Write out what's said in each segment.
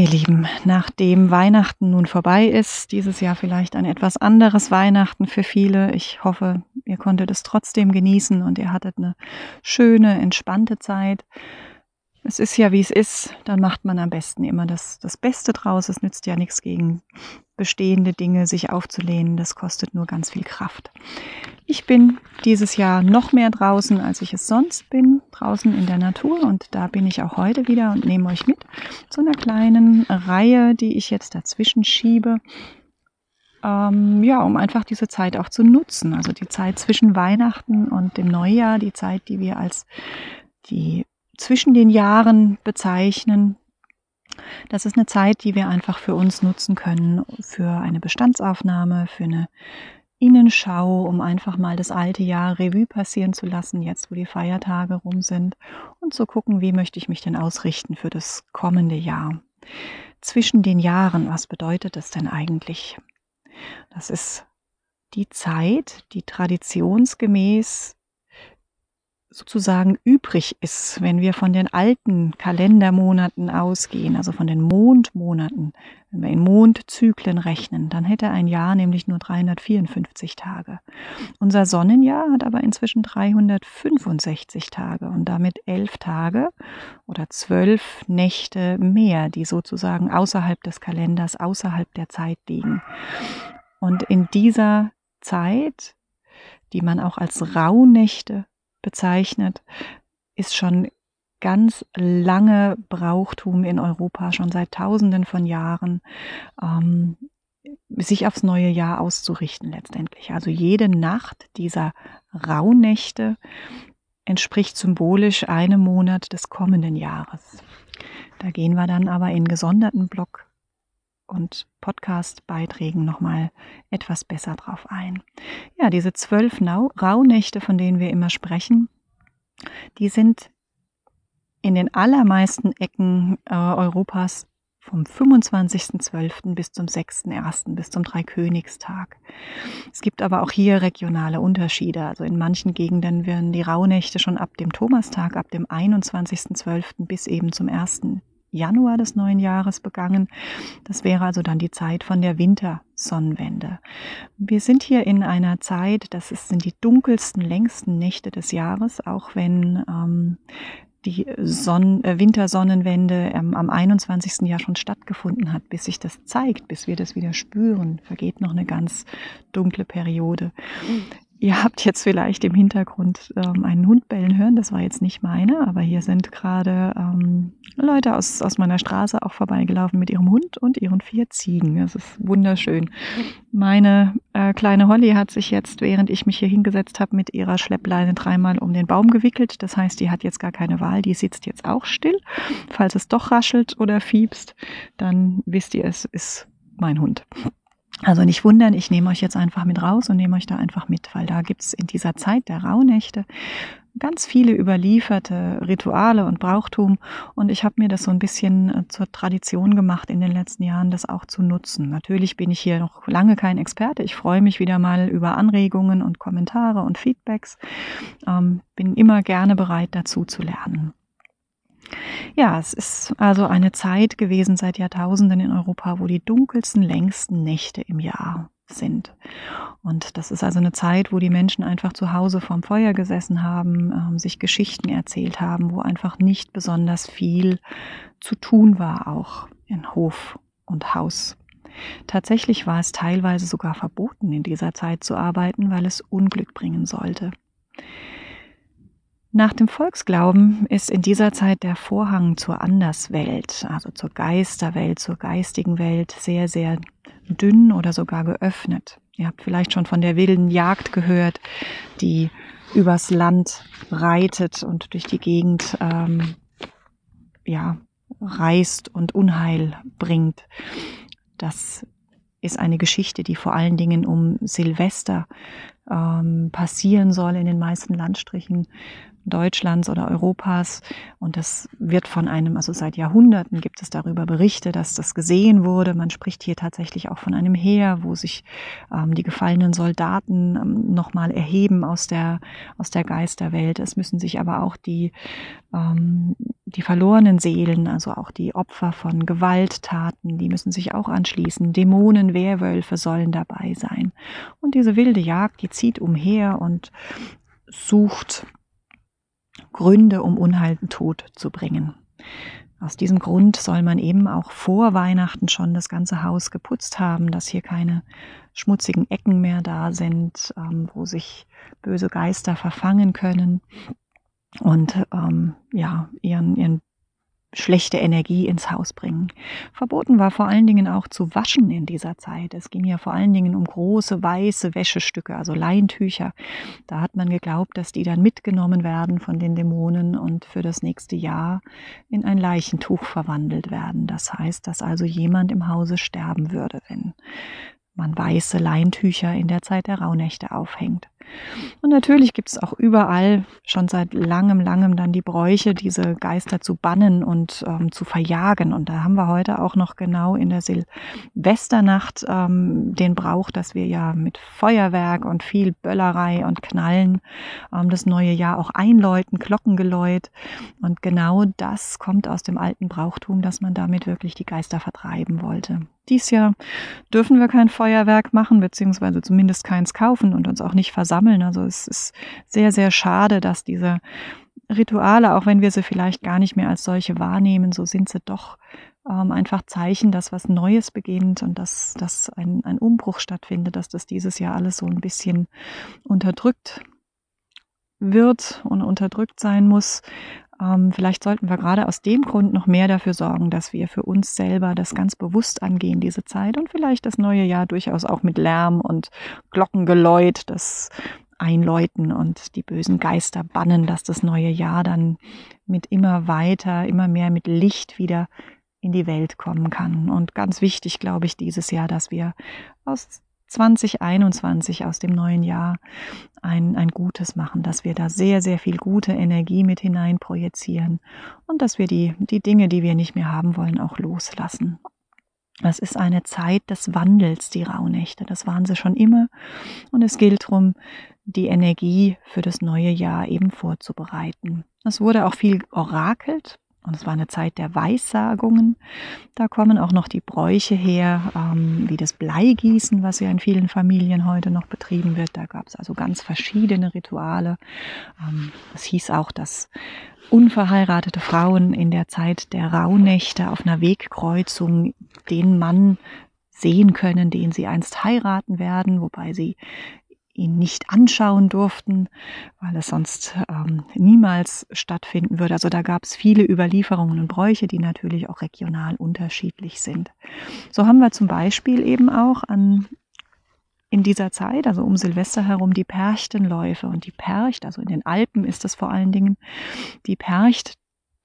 Ihr Lieben, nachdem Weihnachten nun vorbei ist, dieses Jahr vielleicht ein etwas anderes Weihnachten für viele. Ich hoffe, ihr konntet es trotzdem genießen und ihr hattet eine schöne, entspannte Zeit. Es ist ja, wie es ist, dann macht man am besten immer das, das Beste draus. Es nützt ja nichts gegen bestehende Dinge sich aufzulehnen. Das kostet nur ganz viel Kraft. Ich bin dieses Jahr noch mehr draußen, als ich es sonst bin, draußen in der Natur. Und da bin ich auch heute wieder und nehme euch mit zu einer kleinen Reihe, die ich jetzt dazwischen schiebe. Ähm, ja, um einfach diese Zeit auch zu nutzen. Also die Zeit zwischen Weihnachten und dem Neujahr, die Zeit, die wir als die zwischen den Jahren bezeichnen, das ist eine Zeit, die wir einfach für uns nutzen können, für eine Bestandsaufnahme, für eine Innenschau, um einfach mal das alte Jahr Revue passieren zu lassen, jetzt wo die Feiertage rum sind und zu gucken, wie möchte ich mich denn ausrichten für das kommende Jahr. Zwischen den Jahren, was bedeutet das denn eigentlich? Das ist die Zeit, die traditionsgemäß sozusagen übrig ist, wenn wir von den alten Kalendermonaten ausgehen, also von den Mondmonaten, wenn wir in Mondzyklen rechnen, dann hätte ein Jahr nämlich nur 354 Tage. Unser Sonnenjahr hat aber inzwischen 365 Tage und damit elf Tage oder zwölf Nächte mehr, die sozusagen außerhalb des Kalenders, außerhalb der Zeit liegen. Und in dieser Zeit, die man auch als Rauhnächte bezeichnet, ist schon ganz lange Brauchtum in Europa, schon seit Tausenden von Jahren, ähm, sich aufs neue Jahr auszurichten letztendlich. Also jede Nacht dieser Rauhnächte entspricht symbolisch einem Monat des kommenden Jahres. Da gehen wir dann aber in gesonderten Blog und Podcast-Beiträgen nochmal etwas besser drauf ein. Ja, diese zwölf Rauhnächte, von denen wir immer sprechen, die sind in den allermeisten Ecken äh, Europas vom 25.12. bis zum 6.1., bis zum Dreikönigstag. Es gibt aber auch hier regionale Unterschiede. Also in manchen Gegenden werden die Rauhnächte schon ab dem Thomastag, ab dem 21.12. bis eben zum 1. Januar des neuen Jahres begangen. Das wäre also dann die Zeit von der Wintersonnenwende. Wir sind hier in einer Zeit, das sind die dunkelsten, längsten Nächte des Jahres, auch wenn ähm, die Sonn äh, Wintersonnenwende ähm, am 21. Jahr schon stattgefunden hat, bis sich das zeigt, bis wir das wieder spüren, vergeht noch eine ganz dunkle Periode. Ihr habt jetzt vielleicht im Hintergrund ähm, einen Hund bellen hören. Das war jetzt nicht meine, aber hier sind gerade ähm, Leute aus, aus meiner Straße auch vorbeigelaufen mit ihrem Hund und ihren vier Ziegen. Das ist wunderschön. Meine äh, kleine Holly hat sich jetzt, während ich mich hier hingesetzt habe, mit ihrer Schleppleine dreimal um den Baum gewickelt. Das heißt, die hat jetzt gar keine Wahl. Die sitzt jetzt auch still. Falls es doch raschelt oder fiebst, dann wisst ihr, es ist mein Hund. Also nicht wundern, ich nehme euch jetzt einfach mit raus und nehme euch da einfach mit, weil da gibt's in dieser Zeit der Rauhnächte ganz viele überlieferte Rituale und Brauchtum und ich habe mir das so ein bisschen äh, zur Tradition gemacht in den letzten Jahren, das auch zu nutzen. Natürlich bin ich hier noch lange kein Experte. Ich freue mich wieder mal über Anregungen und Kommentare und Feedbacks. Ähm, bin immer gerne bereit, dazu zu lernen. Ja, es ist also eine Zeit gewesen seit Jahrtausenden in Europa, wo die dunkelsten, längsten Nächte im Jahr sind. Und das ist also eine Zeit, wo die Menschen einfach zu Hause vorm Feuer gesessen haben, ähm, sich Geschichten erzählt haben, wo einfach nicht besonders viel zu tun war, auch in Hof und Haus. Tatsächlich war es teilweise sogar verboten, in dieser Zeit zu arbeiten, weil es Unglück bringen sollte. Nach dem Volksglauben ist in dieser Zeit der Vorhang zur Anderswelt, also zur Geisterwelt, zur geistigen Welt, sehr, sehr dünn oder sogar geöffnet. Ihr habt vielleicht schon von der wilden Jagd gehört, die übers Land reitet und durch die Gegend ähm, ja, reist und Unheil bringt. Das ist eine Geschichte, die vor allen Dingen um Silvester ähm, passieren soll in den meisten Landstrichen Deutschlands oder Europas. Und das wird von einem, also seit Jahrhunderten gibt es darüber Berichte, dass das gesehen wurde. Man spricht hier tatsächlich auch von einem Heer, wo sich ähm, die gefallenen Soldaten ähm, nochmal erheben aus der, aus der Geisterwelt. Es müssen sich aber auch die, ähm, die verlorenen Seelen, also auch die Opfer von Gewalttaten, die müssen sich auch anschließen. Dämonen, Werwölfe sollen dabei sein. Und diese wilde Jagd, die zieht umher und sucht Gründe, um Unheil und Tod zu bringen. Aus diesem Grund soll man eben auch vor Weihnachten schon das ganze Haus geputzt haben, dass hier keine schmutzigen Ecken mehr da sind, ähm, wo sich böse Geister verfangen können und ähm, ja ihren, ihren schlechte Energie ins Haus bringen. Verboten war vor allen Dingen auch zu waschen in dieser Zeit. Es ging ja vor allen Dingen um große weiße Wäschestücke, also Leintücher. Da hat man geglaubt, dass die dann mitgenommen werden von den Dämonen und für das nächste Jahr in ein Leichentuch verwandelt werden. Das heißt, dass also jemand im Hause sterben würde, wenn man weiße Leintücher in der Zeit der Rauhnächte aufhängt. Und natürlich gibt es auch überall schon seit langem, langem dann die Bräuche, diese Geister zu bannen und ähm, zu verjagen. Und da haben wir heute auch noch genau in der Silvesternacht ähm, den Brauch, dass wir ja mit Feuerwerk und viel Böllerei und Knallen ähm, das neue Jahr auch einläuten, Glockengeläut. Und genau das kommt aus dem alten Brauchtum, dass man damit wirklich die Geister vertreiben wollte. Dies Jahr dürfen wir kein Feuerwerk machen, beziehungsweise zumindest keins kaufen und uns auch nicht versammeln. Also es ist sehr, sehr schade, dass diese Rituale, auch wenn wir sie vielleicht gar nicht mehr als solche wahrnehmen, so sind sie doch ähm, einfach Zeichen, dass was Neues beginnt und dass, dass ein, ein Umbruch stattfindet, dass das dieses Jahr alles so ein bisschen unterdrückt wird und unterdrückt sein muss. Ähm, vielleicht sollten wir gerade aus dem Grund noch mehr dafür sorgen, dass wir für uns selber das ganz bewusst angehen, diese Zeit und vielleicht das neue Jahr durchaus auch mit Lärm und Glockengeläut, das einläuten und die bösen Geister bannen, dass das neue Jahr dann mit immer weiter, immer mehr mit Licht wieder in die Welt kommen kann. Und ganz wichtig, glaube ich, dieses Jahr, dass wir aus 2021 aus dem neuen Jahr ein, ein Gutes machen, dass wir da sehr, sehr viel gute Energie mit hinein projizieren und dass wir die, die Dinge, die wir nicht mehr haben wollen, auch loslassen. Das ist eine Zeit des Wandels, die Rauhnächte. Das waren sie schon immer. Und es gilt darum, die Energie für das neue Jahr eben vorzubereiten. Es wurde auch viel orakelt. Und es war eine Zeit der Weissagungen. Da kommen auch noch die Bräuche her, ähm, wie das Bleigießen, was ja in vielen Familien heute noch betrieben wird. Da gab es also ganz verschiedene Rituale. Ähm, es hieß auch, dass unverheiratete Frauen in der Zeit der Rauhnächte auf einer Wegkreuzung den Mann sehen können, den sie einst heiraten werden, wobei sie ihn nicht anschauen durften, weil es sonst ähm, niemals stattfinden würde. Also da gab es viele Überlieferungen und Bräuche, die natürlich auch regional unterschiedlich sind. So haben wir zum Beispiel eben auch an in dieser Zeit, also um Silvester herum, die Perchtenläufe. Und die Percht, also in den Alpen ist das vor allen Dingen, die Percht,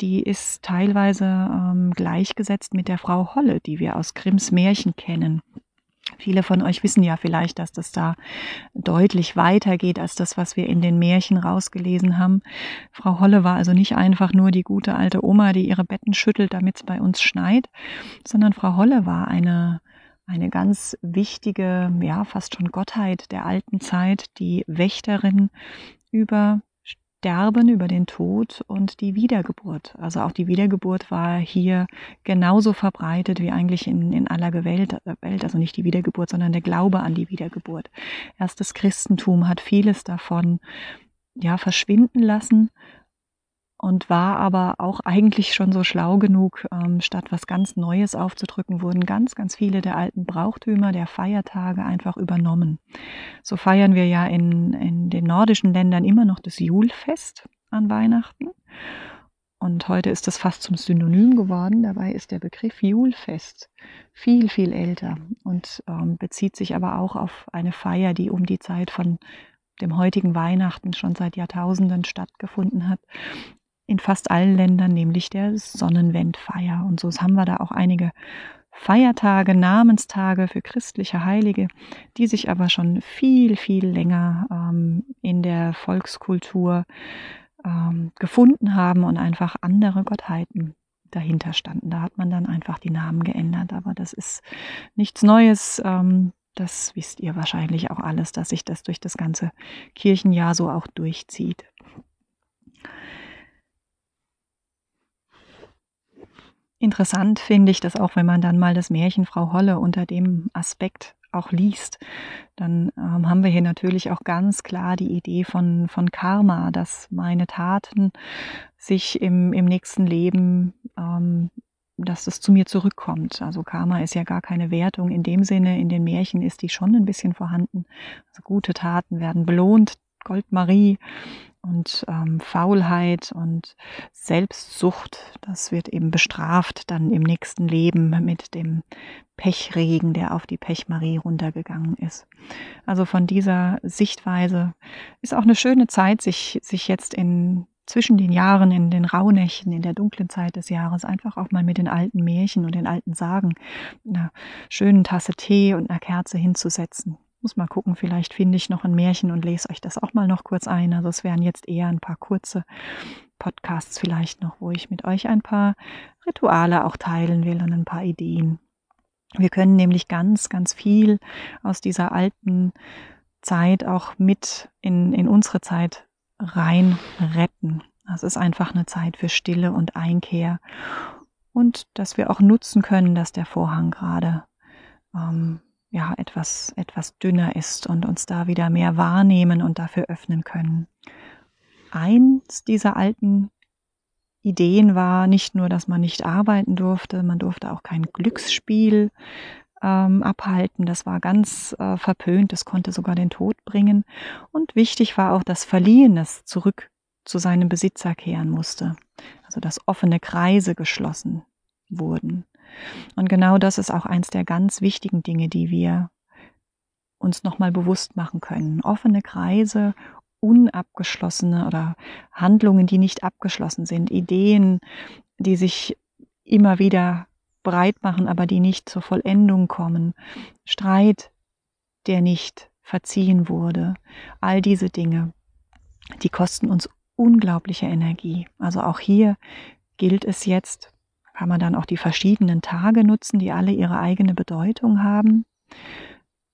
die ist teilweise ähm, gleichgesetzt mit der Frau Holle, die wir aus Grimms Märchen kennen. Viele von euch wissen ja vielleicht, dass das da deutlich weiter geht als das, was wir in den Märchen rausgelesen haben. Frau Holle war also nicht einfach nur die gute alte Oma, die ihre Betten schüttelt, damit es bei uns schneit, sondern Frau Holle war eine, eine ganz wichtige, ja, fast schon Gottheit der alten Zeit, die Wächterin über Sterben, über den Tod und die Wiedergeburt. Also auch die Wiedergeburt war hier genauso verbreitet wie eigentlich in, in aller Welt, Welt. Also nicht die Wiedergeburt, sondern der Glaube an die Wiedergeburt. Erst das Christentum hat vieles davon ja verschwinden lassen und war aber auch eigentlich schon so schlau genug, ähm, statt was ganz Neues aufzudrücken, wurden ganz, ganz viele der alten Brauchtümer der Feiertage einfach übernommen. So feiern wir ja in, in den nordischen Ländern immer noch das Julfest an Weihnachten. Und heute ist das fast zum Synonym geworden. Dabei ist der Begriff Julfest viel, viel älter und ähm, bezieht sich aber auch auf eine Feier, die um die Zeit von dem heutigen Weihnachten schon seit Jahrtausenden stattgefunden hat in fast allen Ländern, nämlich der Sonnenwendfeier. Und so haben wir da auch einige Feiertage, Namenstage für christliche Heilige, die sich aber schon viel, viel länger ähm, in der Volkskultur ähm, gefunden haben und einfach andere Gottheiten dahinter standen. Da hat man dann einfach die Namen geändert. Aber das ist nichts Neues. Ähm, das wisst ihr wahrscheinlich auch alles, dass sich das durch das ganze Kirchenjahr so auch durchzieht. Interessant finde ich das auch, wenn man dann mal das Märchen Frau Holle unter dem Aspekt auch liest, dann ähm, haben wir hier natürlich auch ganz klar die Idee von, von Karma, dass meine Taten sich im, im nächsten Leben, ähm, dass es zu mir zurückkommt. Also Karma ist ja gar keine Wertung in dem Sinne. In den Märchen ist die schon ein bisschen vorhanden. Also gute Taten werden belohnt, Goldmarie und ähm, Faulheit und Selbstsucht, das wird eben bestraft dann im nächsten Leben mit dem Pechregen, der auf die Pechmarie runtergegangen ist. Also von dieser Sichtweise ist auch eine schöne Zeit, sich, sich jetzt in zwischen den Jahren, in den Rauhnächten, in der dunklen Zeit des Jahres, einfach auch mal mit den alten Märchen und den alten Sagen, einer schönen Tasse Tee und einer Kerze hinzusetzen muss mal gucken, vielleicht finde ich noch ein Märchen und lese euch das auch mal noch kurz ein. Also es wären jetzt eher ein paar kurze Podcasts vielleicht noch, wo ich mit euch ein paar Rituale auch teilen will und ein paar Ideen. Wir können nämlich ganz, ganz viel aus dieser alten Zeit auch mit in, in unsere Zeit rein retten. Das ist einfach eine Zeit für Stille und Einkehr und dass wir auch nutzen können, dass der Vorhang gerade ähm, ja, etwas, etwas dünner ist und uns da wieder mehr wahrnehmen und dafür öffnen können. Eins dieser alten Ideen war nicht nur, dass man nicht arbeiten durfte, man durfte auch kein Glücksspiel ähm, abhalten. Das war ganz äh, verpönt, das konnte sogar den Tod bringen. Und wichtig war auch, dass Verliehenes zurück zu seinem Besitzer kehren musste. Also dass offene Kreise geschlossen wurden. Und genau das ist auch eins der ganz wichtigen Dinge, die wir uns nochmal bewusst machen können. Offene Kreise, unabgeschlossene oder Handlungen, die nicht abgeschlossen sind, Ideen, die sich immer wieder breit machen, aber die nicht zur Vollendung kommen, Streit, der nicht verziehen wurde, all diese Dinge, die kosten uns unglaubliche Energie. Also auch hier gilt es jetzt, kann man dann auch die verschiedenen Tage nutzen, die alle ihre eigene Bedeutung haben.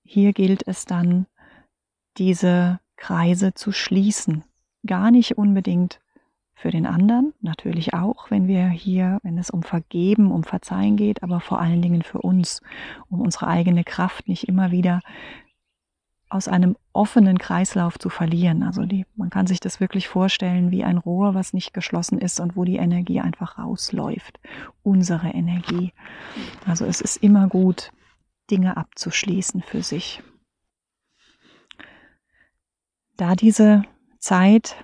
Hier gilt es dann, diese Kreise zu schließen. Gar nicht unbedingt für den anderen, natürlich auch, wenn wir hier, wenn es um Vergeben, um Verzeihen geht, aber vor allen Dingen für uns, um unsere eigene Kraft nicht immer wieder aus einem offenen Kreislauf zu verlieren. Also die, man kann sich das wirklich vorstellen wie ein Rohr, was nicht geschlossen ist und wo die Energie einfach rausläuft. Unsere Energie. Also es ist immer gut, Dinge abzuschließen für sich. Da diese Zeit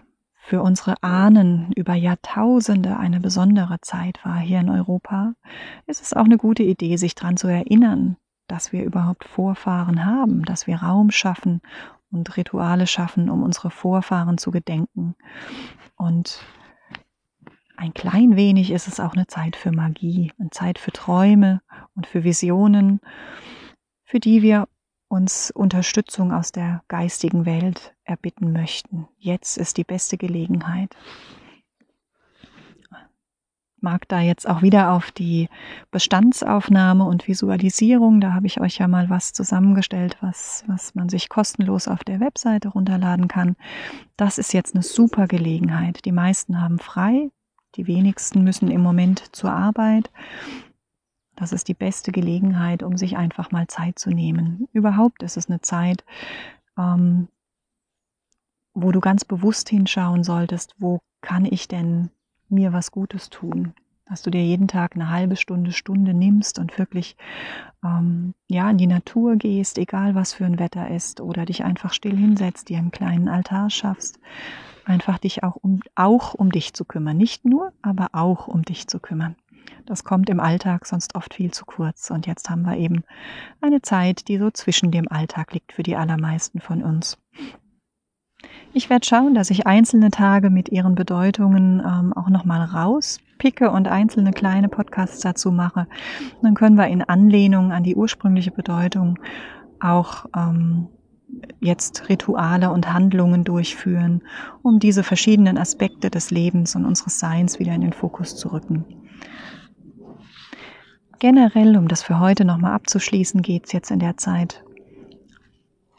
für unsere Ahnen über Jahrtausende eine besondere Zeit war hier in Europa, ist es auch eine gute Idee, sich daran zu erinnern, dass wir überhaupt Vorfahren haben, dass wir Raum schaffen und Rituale schaffen, um unsere Vorfahren zu gedenken. Und ein klein wenig ist es auch eine Zeit für Magie, eine Zeit für Träume und für Visionen, für die wir uns Unterstützung aus der geistigen Welt erbitten möchten. Jetzt ist die beste Gelegenheit mag da jetzt auch wieder auf die Bestandsaufnahme und Visualisierung. Da habe ich euch ja mal was zusammengestellt, was, was man sich kostenlos auf der Webseite runterladen kann. Das ist jetzt eine super Gelegenheit. Die meisten haben frei, die wenigsten müssen im Moment zur Arbeit. Das ist die beste Gelegenheit, um sich einfach mal Zeit zu nehmen. Überhaupt ist es eine Zeit, ähm, wo du ganz bewusst hinschauen solltest, wo kann ich denn mir was Gutes tun. Dass du dir jeden Tag eine halbe Stunde, Stunde nimmst und wirklich ähm, ja in die Natur gehst, egal was für ein Wetter ist, oder dich einfach still hinsetzt, dir einen kleinen Altar schaffst, einfach dich auch um, auch um dich zu kümmern. Nicht nur, aber auch um dich zu kümmern. Das kommt im Alltag sonst oft viel zu kurz. Und jetzt haben wir eben eine Zeit, die so zwischen dem Alltag liegt für die allermeisten von uns. Ich werde schauen, dass ich einzelne Tage mit ihren Bedeutungen ähm, auch nochmal rauspicke und einzelne kleine Podcasts dazu mache. Dann können wir in Anlehnung an die ursprüngliche Bedeutung auch ähm, jetzt Rituale und Handlungen durchführen, um diese verschiedenen Aspekte des Lebens und unseres Seins wieder in den Fokus zu rücken. Generell, um das für heute nochmal abzuschließen, geht es jetzt in der Zeit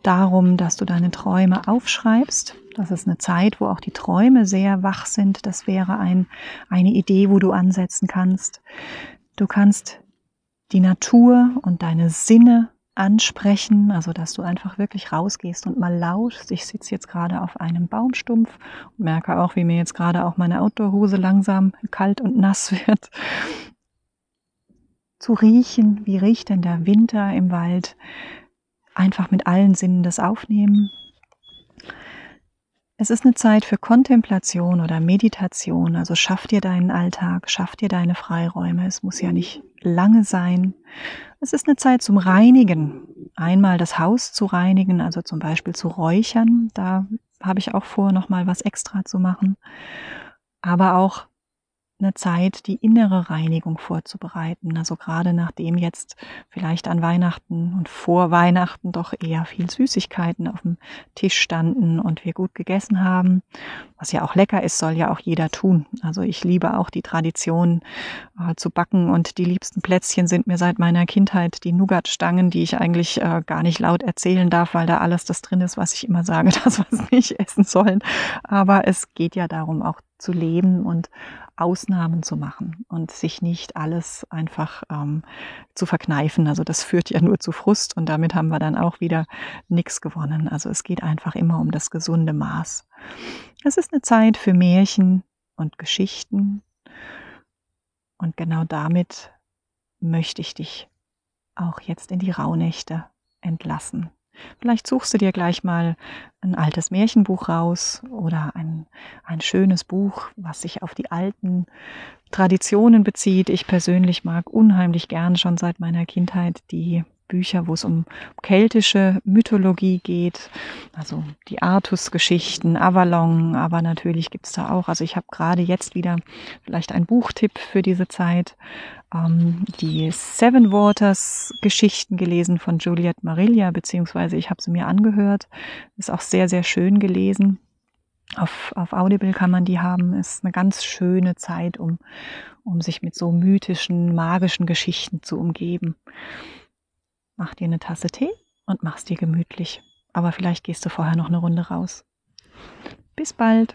darum, dass du deine Träume aufschreibst. Das ist eine Zeit, wo auch die Träume sehr wach sind. Das wäre ein, eine Idee, wo du ansetzen kannst. Du kannst die Natur und deine Sinne ansprechen, also dass du einfach wirklich rausgehst und mal lauschst. Ich sitze jetzt gerade auf einem Baumstumpf und merke auch, wie mir jetzt gerade auch meine Outdoorhose langsam kalt und nass wird. Zu riechen, wie riecht denn der Winter im Wald? Einfach mit allen Sinnen das aufnehmen. Es ist eine Zeit für Kontemplation oder Meditation, also schaff dir deinen Alltag, schaff dir deine Freiräume. Es muss ja nicht lange sein. Es ist eine Zeit zum Reinigen. Einmal das Haus zu reinigen, also zum Beispiel zu räuchern. Da habe ich auch vor, nochmal was extra zu machen. Aber auch eine Zeit, die innere Reinigung vorzubereiten. Also gerade nachdem jetzt vielleicht an Weihnachten und vor Weihnachten doch eher viel Süßigkeiten auf dem Tisch standen und wir gut gegessen haben. Was ja auch lecker ist, soll ja auch jeder tun. Also ich liebe auch die Tradition äh, zu backen und die liebsten Plätzchen sind mir seit meiner Kindheit die Nougat-Stangen, die ich eigentlich äh, gar nicht laut erzählen darf, weil da alles das drin ist, was ich immer sage, das was nicht essen sollen. Aber es geht ja darum, auch zu leben und Ausnahmen zu machen und sich nicht alles einfach ähm, zu verkneifen. Also das führt ja nur zu Frust und damit haben wir dann auch wieder nichts gewonnen. Also es geht einfach immer um das gesunde Maß. Es ist eine Zeit für Märchen und Geschichten und genau damit möchte ich dich auch jetzt in die Rauhnächte entlassen. Vielleicht suchst du dir gleich mal ein altes Märchenbuch raus oder ein, ein schönes Buch, was sich auf die alten Traditionen bezieht. Ich persönlich mag unheimlich gern schon seit meiner Kindheit die Bücher, wo es um keltische Mythologie geht, also die Artus-Geschichten, Avalon, aber natürlich gibt's da auch, also ich habe gerade jetzt wieder vielleicht ein Buchtipp für diese Zeit, ähm, die Seven Waters Geschichten gelesen von Juliette Marilla, beziehungsweise ich habe sie mir angehört, ist auch sehr, sehr schön gelesen. Auf, auf Audible kann man die haben. Ist eine ganz schöne Zeit, um, um sich mit so mythischen, magischen Geschichten zu umgeben. Mach dir eine Tasse Tee und mach's dir gemütlich. Aber vielleicht gehst du vorher noch eine Runde raus. Bis bald.